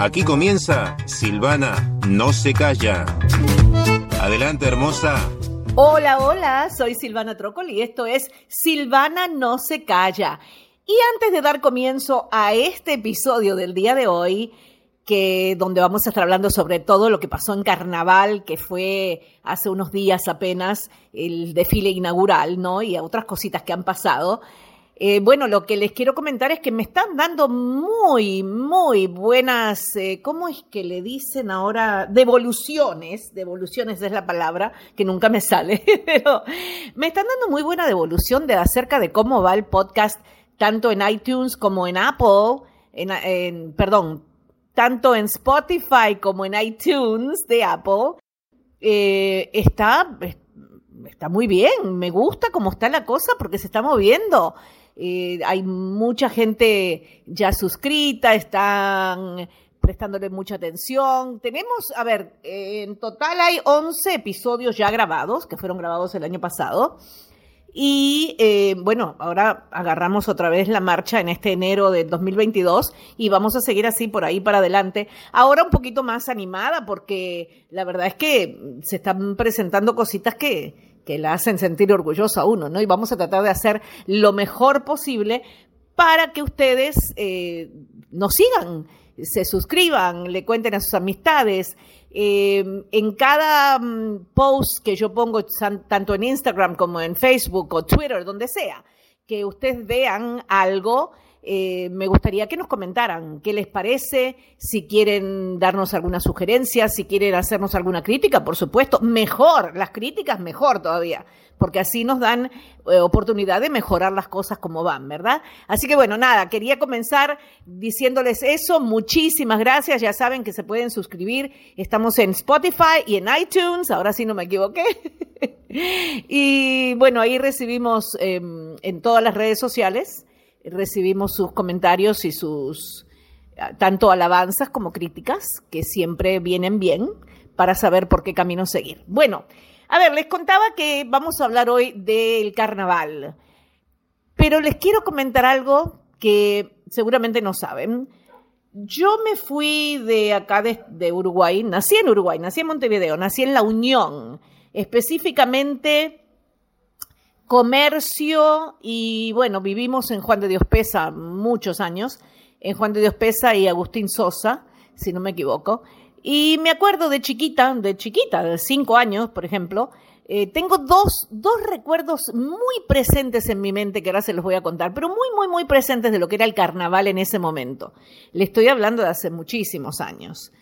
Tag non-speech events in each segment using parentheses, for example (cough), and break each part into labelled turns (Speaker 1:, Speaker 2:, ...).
Speaker 1: Aquí comienza Silvana No se calla. Adelante, hermosa.
Speaker 2: Hola, hola, soy Silvana Trócoli y esto es Silvana No se calla. Y antes de dar comienzo a este episodio del día de hoy, que donde vamos a estar hablando sobre todo lo que pasó en Carnaval, que fue hace unos días apenas el desfile inaugural, ¿no? Y otras cositas que han pasado. Eh, bueno, lo que les quiero comentar es que me están dando muy, muy buenas, eh, ¿cómo es que le dicen ahora? Devoluciones, devoluciones es la palabra, que nunca me sale, (laughs) pero me están dando muy buena devolución de acerca de cómo va el podcast, tanto en iTunes como en Apple, en, perdón, tanto en Spotify como en iTunes de Apple. Eh, está, está muy bien, me gusta cómo está la cosa porque se está moviendo. Eh, hay mucha gente ya suscrita, están prestándole mucha atención. Tenemos, a ver, en total hay 11 episodios ya grabados, que fueron grabados el año pasado. Y eh, bueno, ahora agarramos otra vez la marcha en este enero de 2022 y vamos a seguir así por ahí para adelante. Ahora un poquito más animada porque la verdad es que se están presentando cositas que, que la hacen sentir orgullosa a uno, ¿no? Y vamos a tratar de hacer lo mejor posible para que ustedes eh, nos sigan, se suscriban, le cuenten a sus amistades. Eh, en cada mm, post que yo pongo, tanto en Instagram como en Facebook o Twitter, donde sea, que ustedes vean algo eh, me gustaría que nos comentaran qué les parece, si quieren darnos alguna sugerencia, si quieren hacernos alguna crítica, por supuesto, mejor, las críticas mejor todavía, porque así nos dan eh, oportunidad de mejorar las cosas como van, ¿verdad? Así que bueno, nada, quería comenzar diciéndoles eso, muchísimas gracias, ya saben que se pueden suscribir, estamos en Spotify y en iTunes, ahora sí no me equivoqué. (laughs) y bueno, ahí recibimos em, en todas las redes sociales recibimos sus comentarios y sus tanto alabanzas como críticas, que siempre vienen bien para saber por qué camino seguir. Bueno, a ver, les contaba que vamos a hablar hoy del carnaval, pero les quiero comentar algo que seguramente no saben. Yo me fui de acá de, de Uruguay, nací en Uruguay, nací en Montevideo, nací en La Unión, específicamente comercio y bueno, vivimos en Juan de Dios Pesa muchos años, en Juan de Dios Pesa y Agustín Sosa, si no me equivoco. Y me acuerdo de chiquita, de chiquita, de cinco años, por ejemplo, eh, tengo dos, dos recuerdos muy presentes en mi mente que ahora se los voy a contar, pero muy, muy, muy presentes de lo que era el carnaval en ese momento. Le estoy hablando de hace muchísimos años.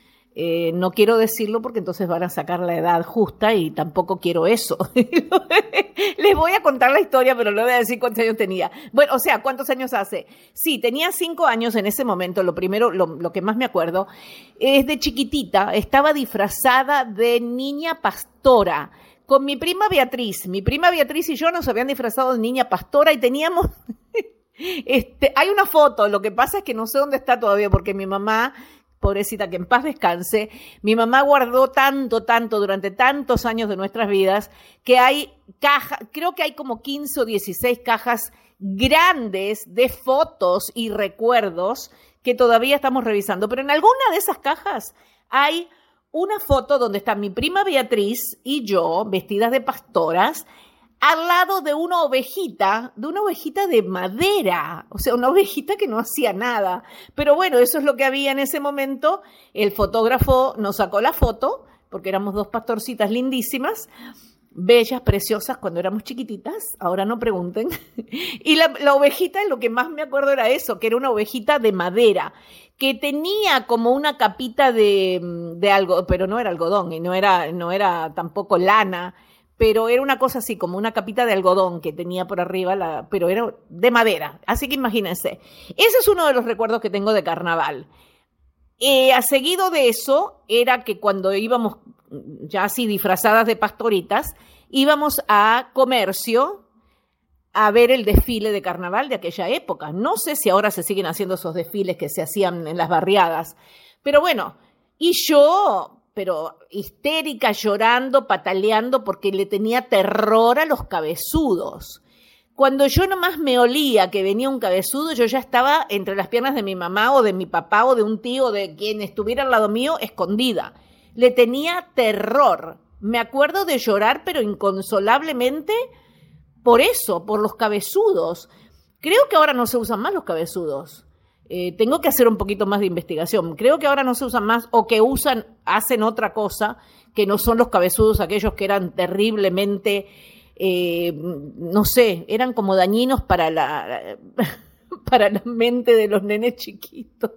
Speaker 2: Eh, no quiero decirlo porque entonces van a sacar la edad justa y tampoco quiero eso. (laughs) Les voy a contar la historia, pero no voy a decir cuántos años tenía. Bueno, o sea, ¿cuántos años hace? Sí, tenía cinco años en ese momento. Lo primero, lo, lo que más me acuerdo, es de chiquitita. Estaba disfrazada de niña pastora con mi prima Beatriz. Mi prima Beatriz y yo nos habían disfrazado de niña pastora y teníamos... (laughs) Este, hay una foto, lo que pasa es que no sé dónde está todavía porque mi mamá pobrecita, que en paz descanse, mi mamá guardó tanto, tanto, durante tantos años de nuestras vidas, que hay cajas, creo que hay como 15 o 16 cajas grandes de fotos y recuerdos que todavía estamos revisando. Pero en alguna de esas cajas hay una foto donde está mi prima Beatriz y yo, vestidas de pastoras, al lado de una ovejita, de una ovejita de madera, o sea, una ovejita que no hacía nada. Pero bueno, eso es lo que había en ese momento. El fotógrafo nos sacó la foto, porque éramos dos pastorcitas lindísimas, bellas, preciosas cuando éramos chiquititas, ahora no pregunten. (laughs) Y la, ovejita, lo que más me acuerdo era eso, que era una ovejita de madera, que tenía como una capita de, de algo, pero no era algodón y no era, no era tampoco lana pero era una cosa así, como una capita de algodón que tenía por arriba, la, pero era de madera. Así que imagínense. Ese es uno de los recuerdos que tengo de carnaval. Eh, a seguido de eso, era que cuando íbamos ya así disfrazadas de pastoritas, íbamos a comercio a ver el desfile de carnaval de aquella época. No sé si ahora se siguen haciendo esos desfiles que se hacían en las barriadas, pero bueno, y yo pero histérica, llorando, pataleando, porque le tenía terror a los cabezudos. Cuando yo nomás me olía que venía un cabezudo, yo ya estaba entre las piernas de mi mamá o de mi papá o de un tío de quien estuviera al lado mío, escondida. Le tenía terror. Me acuerdo de llorar, pero inconsolablemente por eso, por los cabezudos. Creo que ahora no se usan más los cabezudos. Eh, tengo que hacer un poquito más de investigación. Creo que ahora no se usan más o que usan, hacen otra cosa que no son los cabezudos aquellos que eran terriblemente eh, no sé, eran como dañinos para la, (laughs) para la mente de los nenes chiquitos.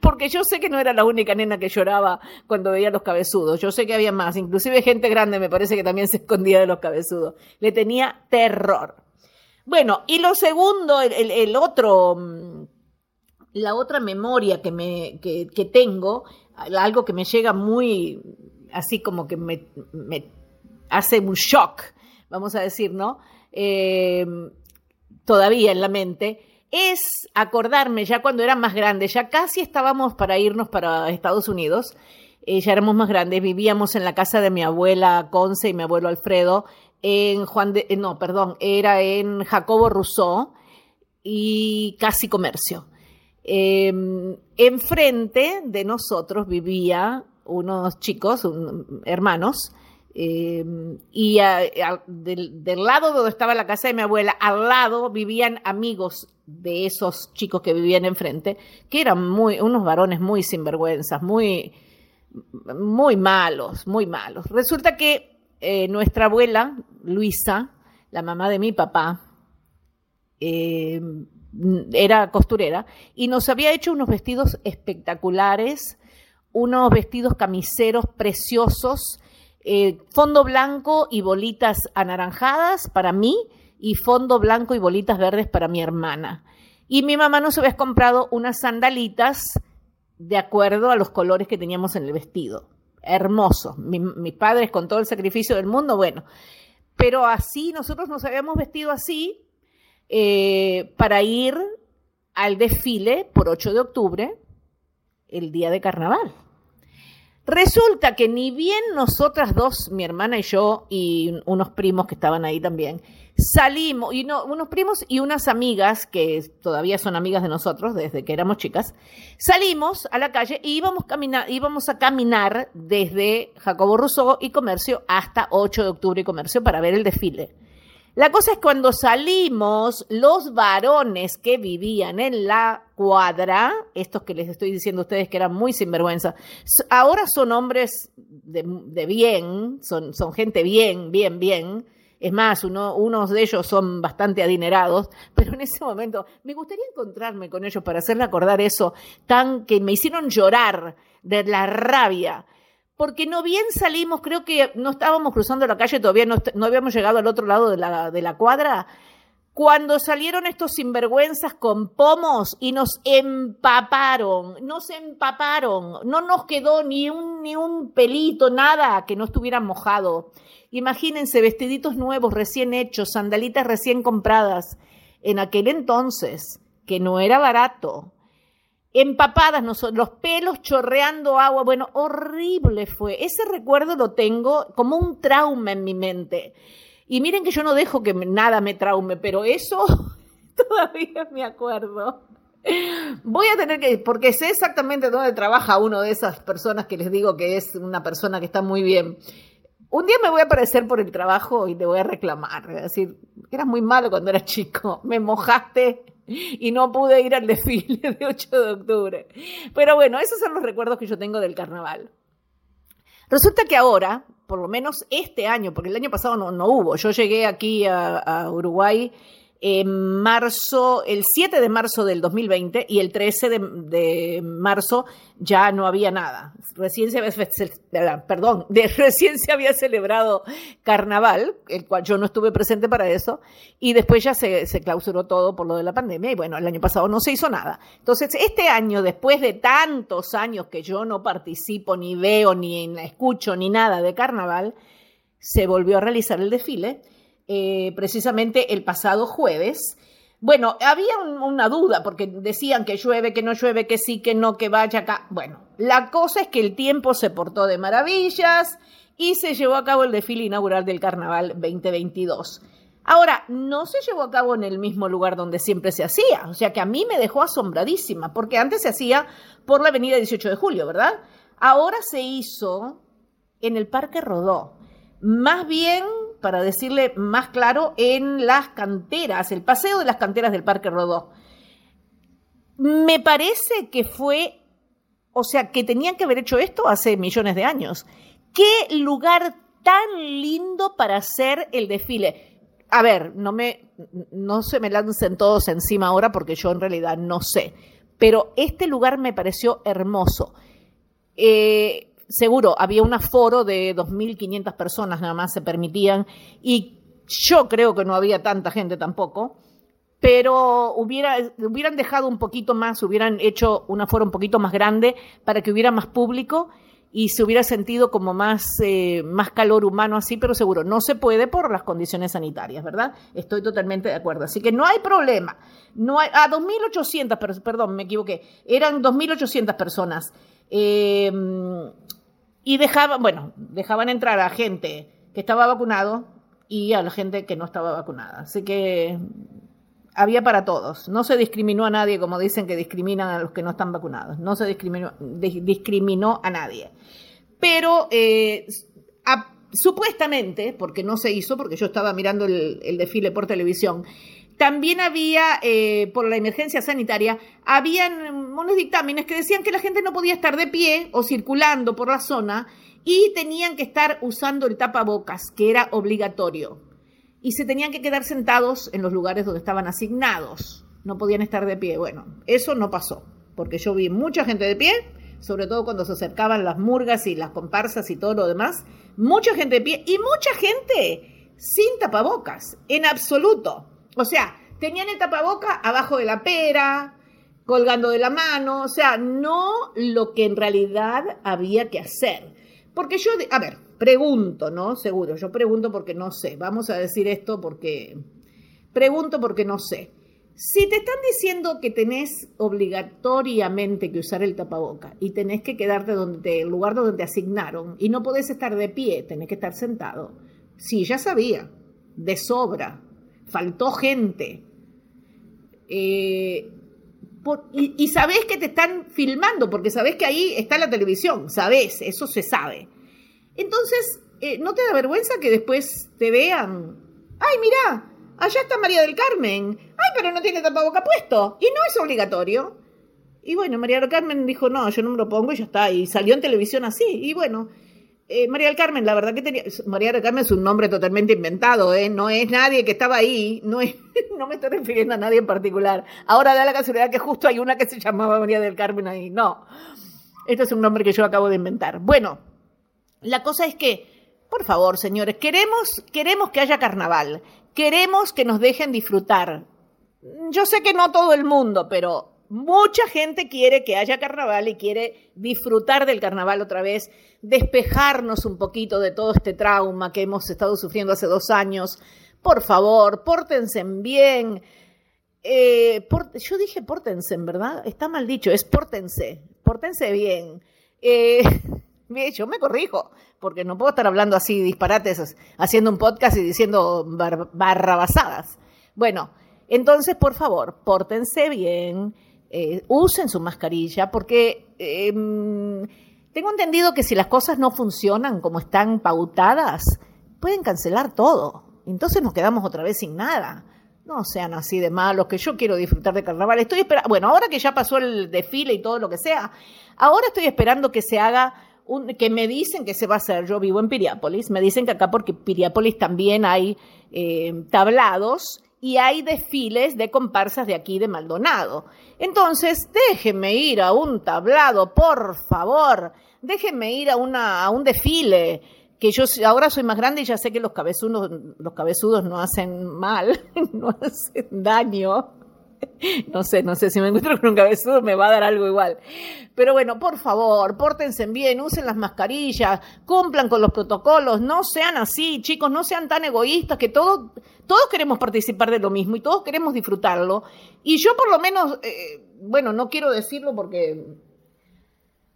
Speaker 2: Porque yo sé que no era la única nena que lloraba cuando veía los cabezudos. Yo sé que había más. Inclusive gente grande me parece que también se escondía de los cabezudos. Le tenía terror. Bueno, y lo segundo, el, otro, mm, la otra memoria que, me, que, tengo, algo que me llega muy, así como que me, hace un shock, vamos a decir, ¿no? Eh, todavía en la mente, es acordarme ya cuando era más grande, ya casi estábamos para irnos para Estados Unidos, eh, ya éramos más grandes, vivíamos en la casa de mi abuela Conce y mi abuelo Alfredo, en Juan de, eh, no, perdón, era en Jacobo Rousseau y casi comercio. Em, enfrente de nosotros vivía unos chicos, hermanos, Em, y del, lado donde estaba la casa de mi abuela, al lado vivían amigos de esos chicos que vivían enfrente, que eran muy, unos varones muy sinvergüenzas, muy, muy malos, muy malos. Resulta que eh, nuestra abuela, Luisa, la mamá de mi papá, em, era costurera y nos había hecho unos vestidos espectaculares, unos vestidos camiseros preciosos, eh, fondo blanco y bolitas anaranjadas para mí y fondo blanco y bolitas verdes para mi hermana. Y mi mamá nos había comprado unas sandalitas de acuerdo a los colores que teníamos en el vestido. Hermoso. mis padres con todo el sacrificio del mundo, bueno. Pero así, nosotros nos habíamos vestido así eh, para ir al desfile por 8 de octubre, el día de carnaval. Resulta que ni bien nosotras dos, mi hermana y yo, y unos primos que estaban ahí también, salimos, y no, unos primos y unas amigas que todavía son amigas de nosotros desde que éramos chicas, salimos a la calle y íbamos, íbamos a caminar desde Jacobo Rousseau y Comercio hasta 8 de octubre y Comercio para ver el desfile. La cosa es cuando salimos, los varones que vivían en la cuadra, estos que les estoy diciendo a ustedes que eran muy sinvergüenza, ahora son hombres de, bien, son, gente bien, bien, bien. Es más, uno, unos de ellos son bastante adinerados, pero en ese momento me gustaría encontrarme con ellos para hacerle acordar eso, tan que me hicieron llorar de la rabia porque no bien salimos, creo que no estábamos cruzando la calle, todavía no, habíamos llegado al otro lado de la, cuadra, cuando salieron estos sinvergüenzas con pomos y nos empaparon, nos empaparon, no nos quedó ni un, ni un pelito, nada que no estuviera mojado. Imagínense, vestiditos nuevos, recién hechos, sandalitas recién compradas, en aquel entonces, que no era barato, empapadas, los pelos chorreando agua. Bueno, horrible fue. Ese recuerdo lo tengo como un trauma en mi mente. Y miren que yo no dejo que nada me traume, pero eso (laughs) todavía me acuerdo. Voy a tener que, porque sé exactamente dónde trabaja uno de esas personas que les digo que es una persona que está muy bien. Un día me voy a aparecer por el trabajo y te voy a reclamar, decir, eras muy malo cuando eras chico, me mojaste y no pude ir al desfile de 8 de octubre. Pero bueno, esos son los recuerdos que yo tengo del carnaval. Resulta que ahora, por lo menos este año, porque el año pasado no, hubo, yo llegué aquí a Uruguay en marzo, el 7 de marzo del 2020 y el 13 de, marzo ya no había nada. Recién se había, perdón, de, (laughs) recién se había celebrado carnaval, el cual yo no estuve presente para eso, y después ya se, se clausuró todo por lo de la pandemia y bueno, el año pasado no se hizo nada. Entonces, este año, después de tantos años que yo no participo, ni veo, ni escucho, ni nada de carnaval, se volvió a realizar el desfile eh, precisamente el pasado jueves. Bueno, había una duda porque decían que llueve, que no llueve, que sí, que no, que vaya acá. Bueno, la cosa es que el tiempo se portó de maravillas y se llevó a cabo el desfile inaugural del Carnaval 2022. Ahora, no se llevó a cabo en el mismo lugar donde siempre se hacía, o sea que a mí me dejó asombradísima, porque antes se hacía por la avenida 18 de julio, ¿verdad? Ahora se hizo en el Parque Rodó, más bien, para decirle más claro, en las canteras, el paseo de las canteras del Parque Rodó. Me parece que fue, o sea, que tenían que haber hecho esto hace millones de años. ¿Qué lugar tan lindo para hacer el desfile? a ver, no me, no se me lancen todos encima ahora porque yo en realidad no sé, pero este lugar me pareció hermoso. Eh, seguro, había un aforo de 2.500 personas nada más se permitían y yo creo que no había tanta gente tampoco, pero hubiera, hubieran dejado un poquito más, hubieran hecho un aforo un poquito más grande para que hubiera más público y se hubiera sentido como más, eh, más calor humano así, pero seguro, no se puede por las condiciones sanitarias, ¿verdad? Estoy totalmente de acuerdo. Así que no hay problema. No hay, a 2.800, perdón, me equivoqué, eran 2.800 personas. Em, y dejaban, bueno, dejaban entrar a gente que estaba vacunado y a la gente que no estaba vacunada. Así que había para todos. No se discriminó a nadie, como dicen que discriminan a los que no están vacunados. No se discriminó, discriminó a nadie. Pero eh, supuestamente, porque no se hizo, porque yo estaba mirando el, desfile por televisión, también había, eh, por la emergencia sanitaria, habían unos dictámenes que decían que la gente no podía estar de pie o circulando por la zona y tenían que estar usando el tapabocas, que era obligatorio y se tenían que quedar sentados en los lugares donde estaban asignados. No podían estar de pie. Bueno, eso no pasó, porque yo vi mucha gente de pie, sobre todo cuando se acercaban las murgas y las comparsas y todo lo demás. Mucha gente de pie y mucha gente sin tapabocas, en absoluto. O sea, tenían el tapaboca abajo de la pera, colgando de la mano, o sea, no lo que en realidad había que hacer. Porque yo, a ver, Pregunto, ¿no? Seguro, yo pregunto porque no sé. Vamos a decir esto porque... Pregunto porque no sé. Si te están diciendo que tenés obligatoriamente que usar el tapaboca y tenés que quedarte donde el lugar donde te asignaron y no podés estar de pie, tenés que estar sentado. Sí, ya sabía, de sobra, faltó gente. Eh, y, y sabés que te están filmando, porque sabés que ahí está la televisión, sabés, eso se sabe. Entonces, eh, ¿no te da vergüenza que después te vean? ¡Ay, mira! Allá está María del Carmen. ¡Ay, pero no tiene tapaboca puesto! Y no es obligatorio. Y bueno, María del Carmen dijo, no, yo no me lo pongo y ya está. Y salió en televisión así. Y bueno, eh, María del Carmen, la verdad que tenía. María del Carmen es un nombre totalmente inventado, ¿eh? No es nadie que estaba ahí. (laughs) No, me estoy refiriendo a nadie en particular. Ahora da la casualidad que justo hay una que se llamaba María del Carmen ahí. No. Este es un nombre que yo acabo de inventar. Bueno, la cosa es que, por favor, señores, queremos, queremos que haya carnaval, queremos que nos dejen disfrutar. Yo sé que no todo el mundo, pero mucha gente quiere que haya carnaval y quiere disfrutar del carnaval otra vez, despejarnos un poquito de todo este trauma que hemos estado sufriendo hace dos años. Por favor, pórtense bien. Eh, yo dije pórtense, en ¿verdad? Está mal dicho, es pórtense, pórtense bien. Eh, (laughs) yo me corrijo, porque no puedo estar hablando así disparates, haciendo un podcast y diciendo barrabasadas. Bueno, entonces, por favor, pórtense bien, eh, usen su mascarilla, porque em, tengo entendido que si las cosas no funcionan como están pautadas, pueden cancelar todo. Entonces nos quedamos otra vez sin nada. No sean así de malos, que yo quiero disfrutar de carnaval. Estoy esperando, bueno, ahora que ya pasó el desfile y todo lo que sea, ahora estoy esperando que se haga que me dicen que se va a hacer, yo vivo en Piriápolis, me dicen que acá porque Piriápolis también hay eh, tablados y hay desfiles de comparsas de aquí de Maldonado. Entonces, déjenme ir a un tablado, por favor, déjenme ir a, una, un desfile, que yo ahora soy más grande y ya sé que los cabezudos, los cabezudos no hacen mal, (laughs) no hacen daño. (laughs) No sé, no sé, si me encuentro con un cabezudo me va a dar algo igual. Pero bueno, por favor, pórtense bien, usen las mascarillas, cumplan con los protocolos, no sean así, chicos, no sean tan egoístas, que todos, todos queremos participar de lo mismo y todos queremos disfrutarlo. Y yo por lo menos, eh, bueno, no quiero decirlo porque,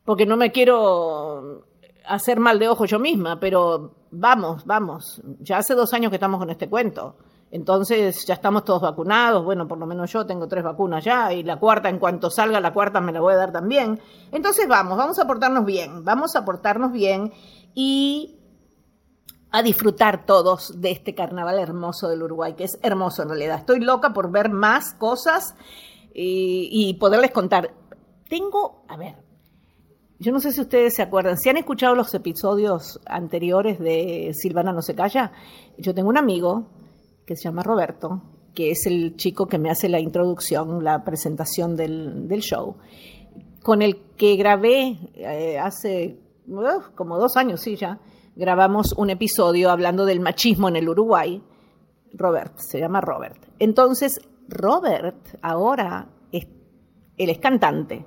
Speaker 2: porque no me quiero hacer mal de ojo yo misma, pero vamos, vamos, ya hace dos años que estamos con este cuento Entonces ya estamos todos vacunados, bueno, por lo menos yo tengo tres vacunas ya y la cuarta, en cuanto salga la cuarta, me la voy a dar también. Entonces vamos, vamos a portarnos bien, vamos a portarnos bien y a disfrutar todos de este carnaval hermoso del Uruguay, que es hermoso en realidad. Estoy loca por ver más cosas y, y poderles contar. Tengo, a ver, yo no sé si ustedes se acuerdan, si han escuchado los episodios anteriores de Silvana no se calla, yo tengo un amigo que se llama Roberto, que es el chico que me hace la introducción, la presentación del, show, con el que grabé eh, hace como dos años, sí, ya, grabamos un episodio hablando del machismo en el Uruguay. Robert, se llama Robert. Entonces, Robert ahora es, él es cantante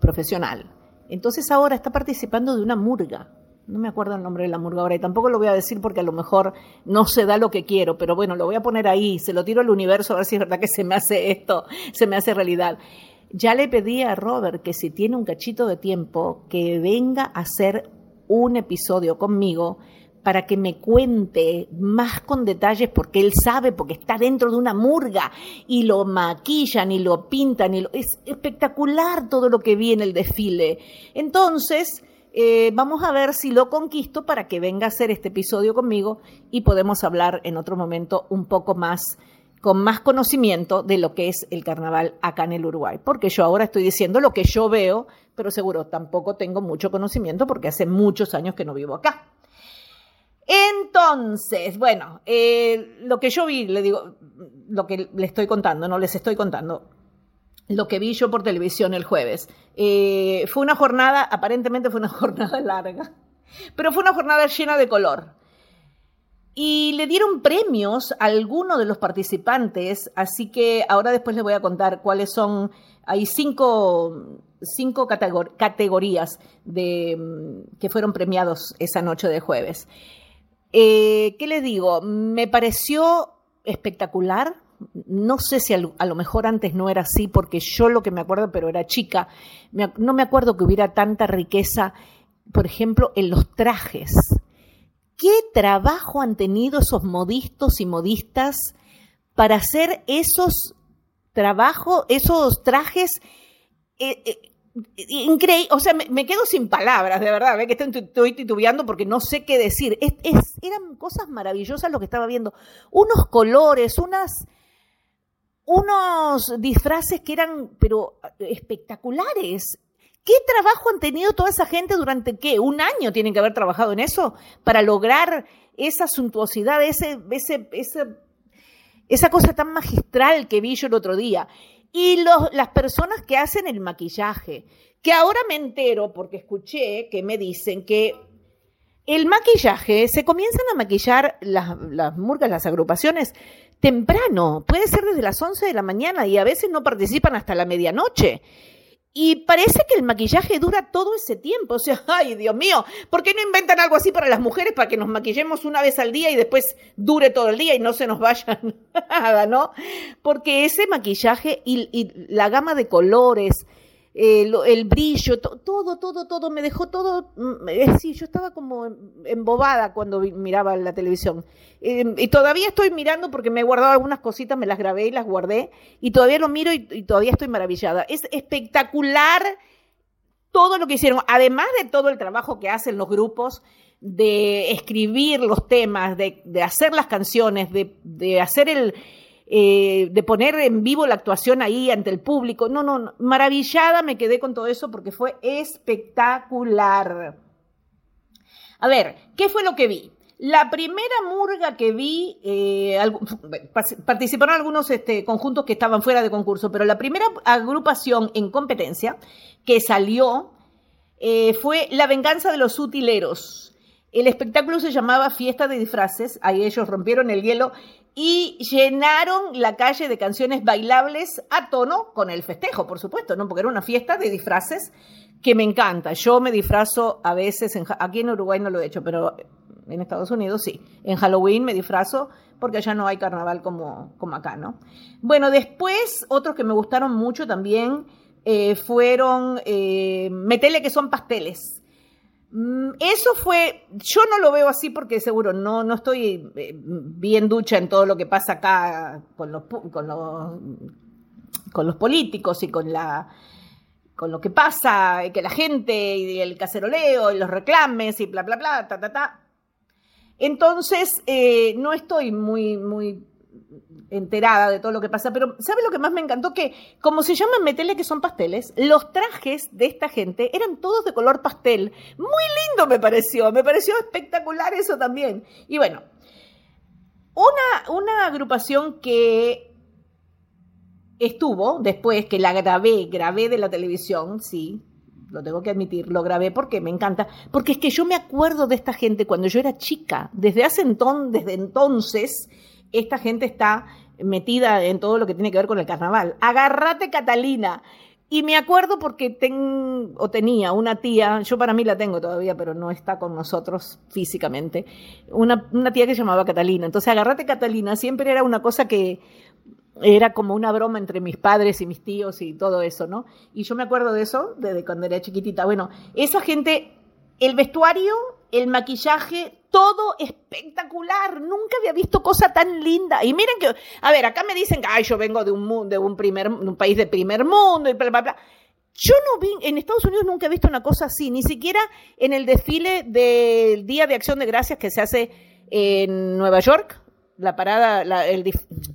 Speaker 2: profesional. Entonces ahora está participando de una murga no me acuerdo el nombre de la murga ahora y tampoco lo voy a decir porque a lo mejor no se da lo que quiero, pero bueno, lo voy a poner ahí, se lo tiro al universo a ver si es verdad que se me hace esto, se me hace realidad. Ya le pedí a Robert que si tiene un cachito de tiempo, que venga a hacer un episodio conmigo para que me cuente más con detalles porque él sabe, porque está dentro de una murga y lo maquillan y lo pintan y lo... es espectacular todo lo que vi en el desfile. Entonces, eh, vamos a ver si lo conquisto para que venga a hacer este episodio conmigo y podemos hablar en otro momento un poco más con más conocimiento de lo que es el carnaval acá en el Uruguay, porque yo ahora estoy diciendo lo que yo veo, pero seguro tampoco tengo mucho conocimiento porque hace muchos años que no vivo acá. Entonces, bueno, eh, lo que yo vi, le digo, lo que le estoy contando, no les estoy contando, lo que vi yo por televisión el jueves. Eh, fue una jornada, aparentemente fue una (laughs) jornada larga, pero fue una jornada llena de color. Y le dieron premios a algunos de los participantes, así que ahora después les voy a contar cuáles son. Hay cinco, cinco categorías de, mm, que fueron premiados esa noche de jueves. Eh, ¿Qué les digo? Me pareció espectacular, no sé si a lo mejor antes no era así, porque yo lo que me acuerdo, pero era chica, no me acuerdo que hubiera tanta riqueza, por ejemplo, en los trajes. ¿Qué trabajo han tenido esos modistos y modistas para hacer esos trabajos, esos trajes? Eh, eh, increíble, o sea, me, quedo sin palabras, de verdad, ¿ve? que estoy, titubeando porque no sé qué decir. eran cosas maravillosas lo que estaba viendo. Unos colores, unas unos disfraces que eran, pero espectaculares. ¿Qué trabajo han tenido toda esa gente durante qué? ¿Un año tienen que haber trabajado en eso para lograr esa suntuosidad, ese, ese, esa cosa tan magistral que vi yo el otro día? Y los, las personas que hacen el maquillaje, que ahora me entero porque escuché que me dicen que el maquillaje, se comienzan a maquillar las, murgas, las agrupaciones, temprano, puede ser desde las 11 de la mañana y a veces no participan hasta la medianoche. Y parece que el maquillaje dura todo ese tiempo. O sea, (laughs) ay, Dios mío, ¿por qué no inventan algo así para las mujeres para que nos maquillemos una vez al día y después dure todo el día y no se nos vaya (laughs) nada, ¿no? Porque ese maquillaje y la gama de colores, el brillo, todo, todo, todo, me dejó todo, mm, es sí, yo estaba como embobada cuando miraba la televisión. Em, y todavía estoy mirando porque me he guardado algunas cositas, me las grabé y las guardé, y todavía lo miro y, todavía estoy maravillada. Es espectacular todo lo que hicieron, además de todo el trabajo que hacen los grupos de escribir los temas, de, hacer las canciones, de hacer el, eh, de poner en vivo la actuación ahí ante el público. No, no, maravillada me quedé con todo eso porque fue espectacular. A ver, ¿qué fue lo que vi? La primera murga que vi, eh, participaron algunos este, conjuntos que estaban fuera de concurso, pero la primera agrupación en competencia que salió eh, fue La Venganza de los Utileros. El espectáculo se llamaba Fiesta de Disfraces, ahí ellos rompieron el hielo y llenaron la calle de canciones bailables a tono con el festejo, por supuesto, ¿no? Porque era una fiesta de disfraces que me encanta. Yo me disfrazo a veces, aquí en Uruguay no lo he hecho, pero en Estados Unidos sí. En Halloween me disfrazo porque allá no hay carnaval como, como acá, ¿no? Bueno, después otros que me gustaron mucho también eh, fueron eh, Metele, que son pasteles. Mm, eso fue, yo no lo veo así porque seguro no, no estoy eh, bien ducha en todo lo que pasa acá con los, con los, con los políticos y con la con lo que pasa, que la gente y el caceroleo y los reclames y bla, bla, bla, ta, ta, ta. Entonces, eh, no estoy muy, muy enterada de todo lo que pasa, pero ¿sabe lo que más me encantó? Que como se llaman metele que son pasteles, los trajes de esta gente eran todos de color pastel. Muy lindo me pareció, me pareció espectacular eso también. Y bueno, una, una agrupación que estuvo después, que la grabé, grabé de la televisión, sí, lo tengo que admitir, lo grabé porque me encanta, porque es que yo me acuerdo de esta gente cuando yo era chica, desde hace entonces, desde entonces, esta gente está metida en todo lo que tiene que ver con el carnaval. Agarrate Catalina. Y me acuerdo porque tengo o tenía una tía, yo para mí la tengo todavía, pero no está con nosotros físicamente, una, una tía que se llamaba Catalina. Entonces, agarrate Catalina siempre era una cosa que era como una broma entre mis padres y mis tíos y todo eso, ¿no? Y yo me acuerdo de eso desde cuando era chiquitita. Bueno, esa gente, el vestuario, el maquillaje, todo espectacular. Nunca había visto cosa tan linda. Y miren que, a ver, acá me dicen que, ay, yo vengo de un, de un, primer, un país de primer mundo y bla, bla, bla. Yo no vi, en Estados Unidos nunca he visto una cosa así, ni siquiera en el desfile del Día de Acción de Gracias que se hace en Nueva York, la parada, la, el,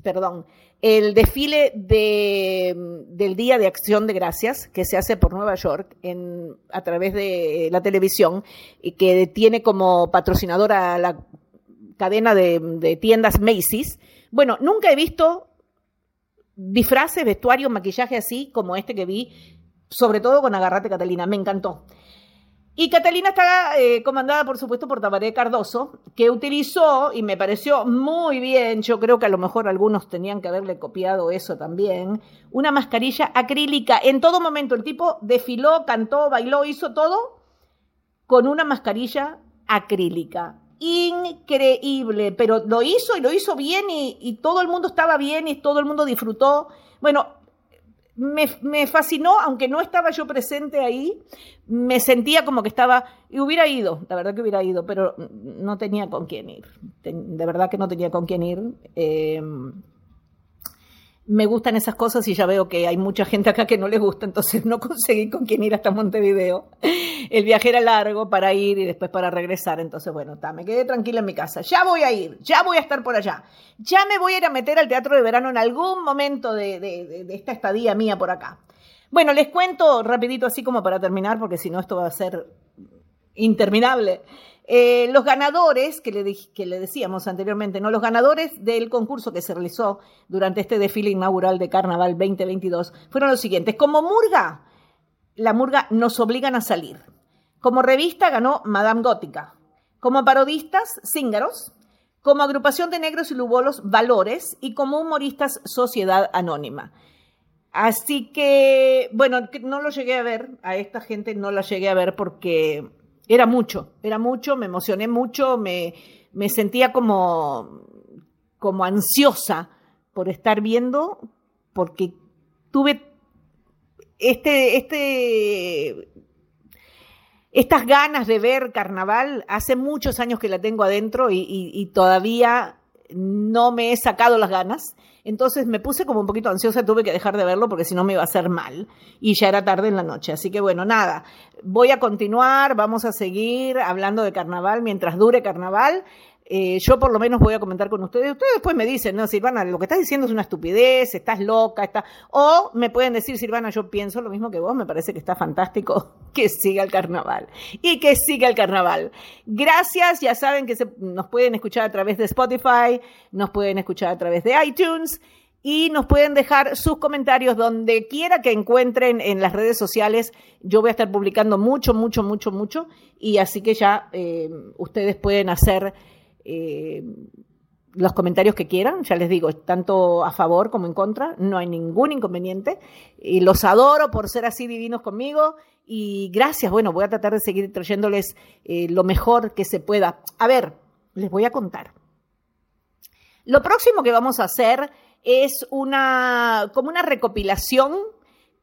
Speaker 2: perdón, el desfile del Día de Acción de Gracias que se hace por Nueva York en, a través de la televisión y que tiene como patrocinadora la cadena de, de tiendas Macy's. Bueno, nunca he visto disfraces, vestuario, maquillaje así como este que vi, sobre todo con Agarrate Catalina. Me encantó. Y Catalina está eh, comandada, por supuesto, por Tabaré Cardoso, que utilizó, y me pareció muy bien, yo creo que a lo mejor algunos tenían que haberle copiado eso también, una mascarilla acrílica. En todo momento el tipo desfiló, cantó, bailó, hizo todo con una mascarilla acrílica. Increíble, pero lo hizo y lo hizo bien y, y todo el mundo estaba bien y todo el mundo disfrutó. Bueno, me, fascinó, aunque no estaba yo presente ahí, me sentía como que estaba, y hubiera ido, la verdad que hubiera ido, pero no tenía con quién ir, de verdad que no tenía con quién ir. Eh, me gustan esas cosas y ya veo que hay mucha gente acá que no les gusta, entonces no (laughs) conseguí con quién ir hasta Montevideo. El viaje era largo para ir y después para regresar, entonces bueno, me quedé tranquila en mi casa. Ya voy a ir, ya voy a estar por allá. Ya me voy a ir a meter al teatro de verano en algún momento de, de esta estadía mía por acá. Bueno, les cuento rapidito así como para terminar, porque si no esto va a ser interminable. Eh, los ganadores, que le, que le decíamos anteriormente, ¿no? los ganadores del concurso que se realizó durante este desfile inaugural de Carnaval 2022 fueron los siguientes. Como Murga, la Murga nos obligan a salir. Como revista ganó Madame Gótica. Como parodistas, Cíngaros. Como agrupación de negros y lubolos, Valores. Y como humoristas, Sociedad Anónima. Así que, bueno, no lo llegué a ver, a esta gente no la llegué a ver porque era mucho, era mucho, me emocioné mucho, me, me sentía como, como ansiosa por estar viendo, porque tuve este, este, estas ganas de ver carnaval, hace muchos años que la tengo adentro y todavía no me he sacado las ganas. Entonces me puse como un poquito ansiosa, tuve que dejar de verlo porque si no me iba a hacer mal. Y ya era tarde en la noche. Así que bueno, nada, voy a continuar, vamos a seguir hablando de carnaval mientras dure carnaval. Eh, yo por lo menos voy a comentar con ustedes. Ustedes después me dicen, no, Silvana, lo que estás diciendo es una estupidez, estás loca, está... O me pueden decir, Silvana, yo pienso lo mismo que vos, me parece que está fantástico que siga el carnaval. Y que siga el carnaval. Gracias, ya saben que nos pueden escuchar a través de Spotify, nos pueden escuchar a través de iTunes y nos pueden dejar sus comentarios donde quiera que encuentren en las redes sociales. Yo voy a estar publicando mucho, mucho, mucho, mucho y así que ya eh, ustedes pueden hacer eh, los comentarios que quieran, ya les digo, tanto a favor como en contra, no hay ningún inconveniente. Y los adoro por ser así divinos conmigo y gracias, bueno, voy a tratar de seguir trayéndoles eh, lo mejor que se pueda. A ver, les voy a contar. Lo próximo que vamos a hacer es una, como una recopilación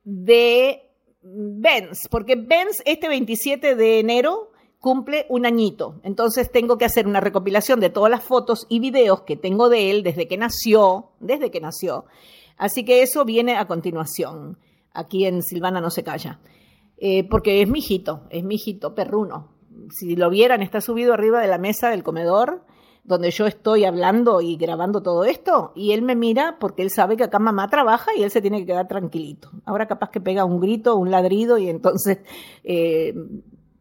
Speaker 2: de Benz, porque Benz este 27 de enero cumple un añito. Entonces tengo que hacer una recopilación de todas las fotos y videos que tengo de él desde que nació, desde que nació. Así que eso viene a continuación. Aquí en Silvana no se calla. Eh, porque es mi hijito, es mi hijito perruno. Si lo vieran, está subido arriba de la mesa del comedor donde yo estoy hablando y grabando todo esto, y él me mira porque él sabe que acá mamá trabaja y él se tiene que quedar tranquilito. Ahora capaz que pega un grito, un ladrido, y entonces (laughs) eh,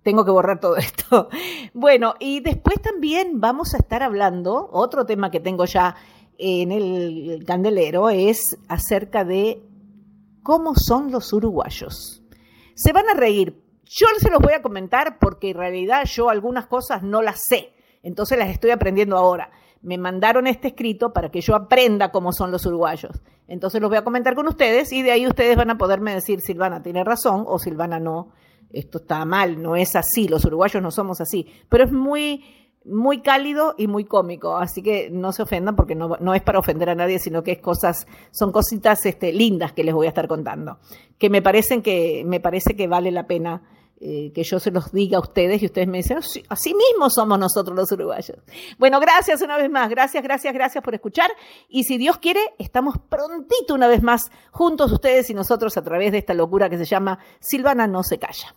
Speaker 2: tengo que borrar todo (laughs) esto. Bueno, y después también vamos a estar hablando, otro tema que tengo ya en el candelero es acerca de cómo son los uruguayos. Se van a reír. Yo se los voy a comentar porque en realidad yo algunas cosas no las sé entonces las estoy aprendiendo ahora. Me mandaron este escrito para que yo aprenda cómo son los uruguayos. Entonces los voy a comentar con ustedes y de ahí ustedes van a poderme decir, Silvana tiene razón o Silvana no, esto está mal, no es así, los uruguayos no somos así. Pero es muy, muy cálido y muy cómico, así que no se ofendan porque no, no, es para ofender a nadie, sino que es cosas, son cositas este, lindas que les voy a estar contando, que me parecen que, me parece que vale la pena eh, que yo se los diga a ustedes y ustedes me dicen, así mismo somos nosotros los uruguayos. Bueno, gracias una vez más, gracias, gracias, gracias por escuchar y si Dios quiere, estamos prontito una vez más juntos ustedes y nosotros a través de esta locura que se llama Silvana no se calla.